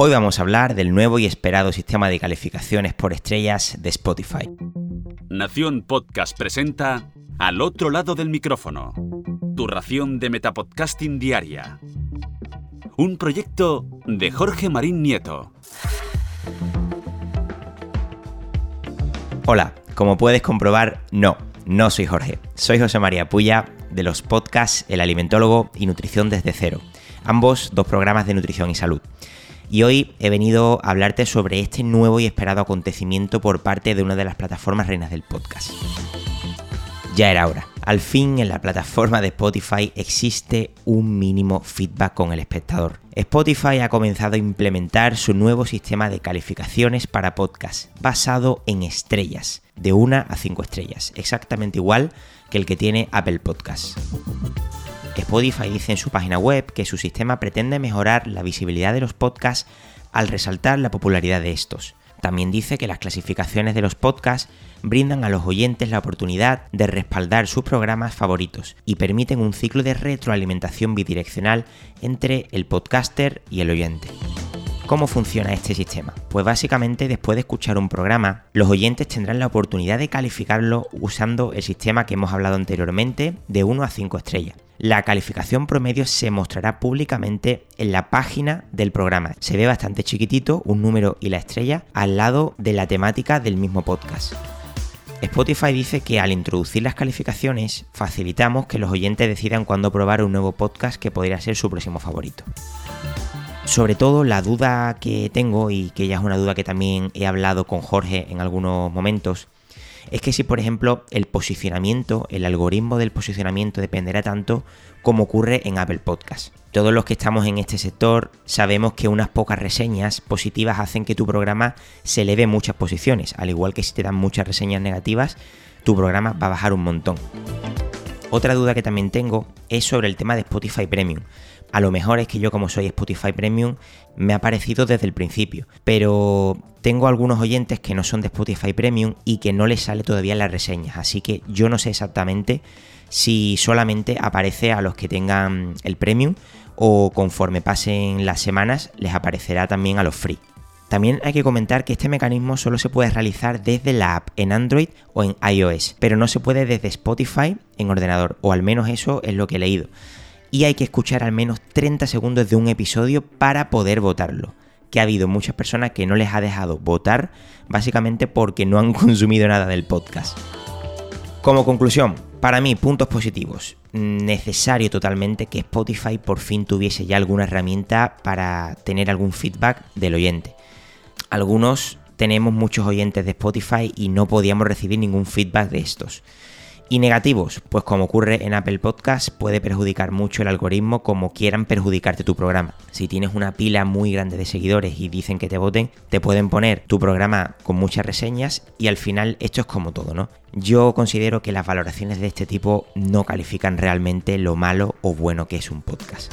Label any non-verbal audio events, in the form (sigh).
Hoy vamos a hablar del nuevo y esperado sistema de calificaciones por estrellas de Spotify. Nación Podcast presenta Al otro lado del micrófono, tu ración de Metapodcasting diaria. Un proyecto de Jorge Marín Nieto. Hola, como puedes comprobar, no, no soy Jorge, soy José María Puya de los podcasts El Alimentólogo y Nutrición desde cero, ambos dos programas de nutrición y salud. Y hoy he venido a hablarte sobre este nuevo y esperado acontecimiento por parte de una de las plataformas reinas del podcast. Ya era hora. Al fin en la plataforma de Spotify existe un mínimo feedback con el espectador. Spotify ha comenzado a implementar su nuevo sistema de calificaciones para podcast basado en estrellas, de 1 a 5 estrellas, exactamente igual que el que tiene Apple Podcasts. Spotify dice en su página web que su sistema pretende mejorar la visibilidad de los podcasts al resaltar la popularidad de estos. También dice que las clasificaciones de los podcasts brindan a los oyentes la oportunidad de respaldar sus programas favoritos y permiten un ciclo de retroalimentación bidireccional entre el podcaster y el oyente. ¿Cómo funciona este sistema? Pues básicamente después de escuchar un programa, los oyentes tendrán la oportunidad de calificarlo usando el sistema que hemos hablado anteriormente de 1 a 5 estrellas. La calificación promedio se mostrará públicamente en la página del programa. Se ve bastante chiquitito, un número y la estrella, al lado de la temática del mismo podcast. Spotify dice que al introducir las calificaciones facilitamos que los oyentes decidan cuándo probar un nuevo podcast que podría ser su próximo favorito. Sobre todo la duda que tengo y que ya es una duda que también he hablado con Jorge en algunos momentos, es que si por ejemplo el posicionamiento, el algoritmo del posicionamiento dependerá tanto como ocurre en Apple Podcast. Todos los que estamos en este sector sabemos que unas pocas reseñas positivas hacen que tu programa se eleve muchas posiciones, al igual que si te dan muchas reseñas negativas, tu programa va a bajar un montón. Otra duda que también tengo es sobre el tema de Spotify Premium. A lo mejor es que yo como soy Spotify Premium me ha parecido desde el principio, pero tengo algunos oyentes que no son de Spotify Premium y que no les sale todavía las reseñas, así que yo no sé exactamente si solamente aparece a los que tengan el Premium o conforme pasen las semanas les aparecerá también a los free. También hay que comentar que este mecanismo solo se puede realizar desde la app en Android o en iOS, pero no se puede desde Spotify en ordenador, o al menos eso es lo que he leído y hay que escuchar al menos 30 segundos de un episodio para poder votarlo. Que ha habido muchas personas que no les ha dejado votar básicamente porque no han (laughs) consumido nada del podcast. Como conclusión, para mí, puntos positivos. Necesario totalmente que Spotify por fin tuviese ya alguna herramienta para tener algún feedback del oyente. Algunos tenemos muchos oyentes de Spotify y no podíamos recibir ningún feedback de estos. Y negativos, pues como ocurre en Apple Podcast, puede perjudicar mucho el algoritmo como quieran perjudicarte tu programa. Si tienes una pila muy grande de seguidores y dicen que te voten, te pueden poner tu programa con muchas reseñas y al final esto es como todo, ¿no? Yo considero que las valoraciones de este tipo no califican realmente lo malo o bueno que es un podcast.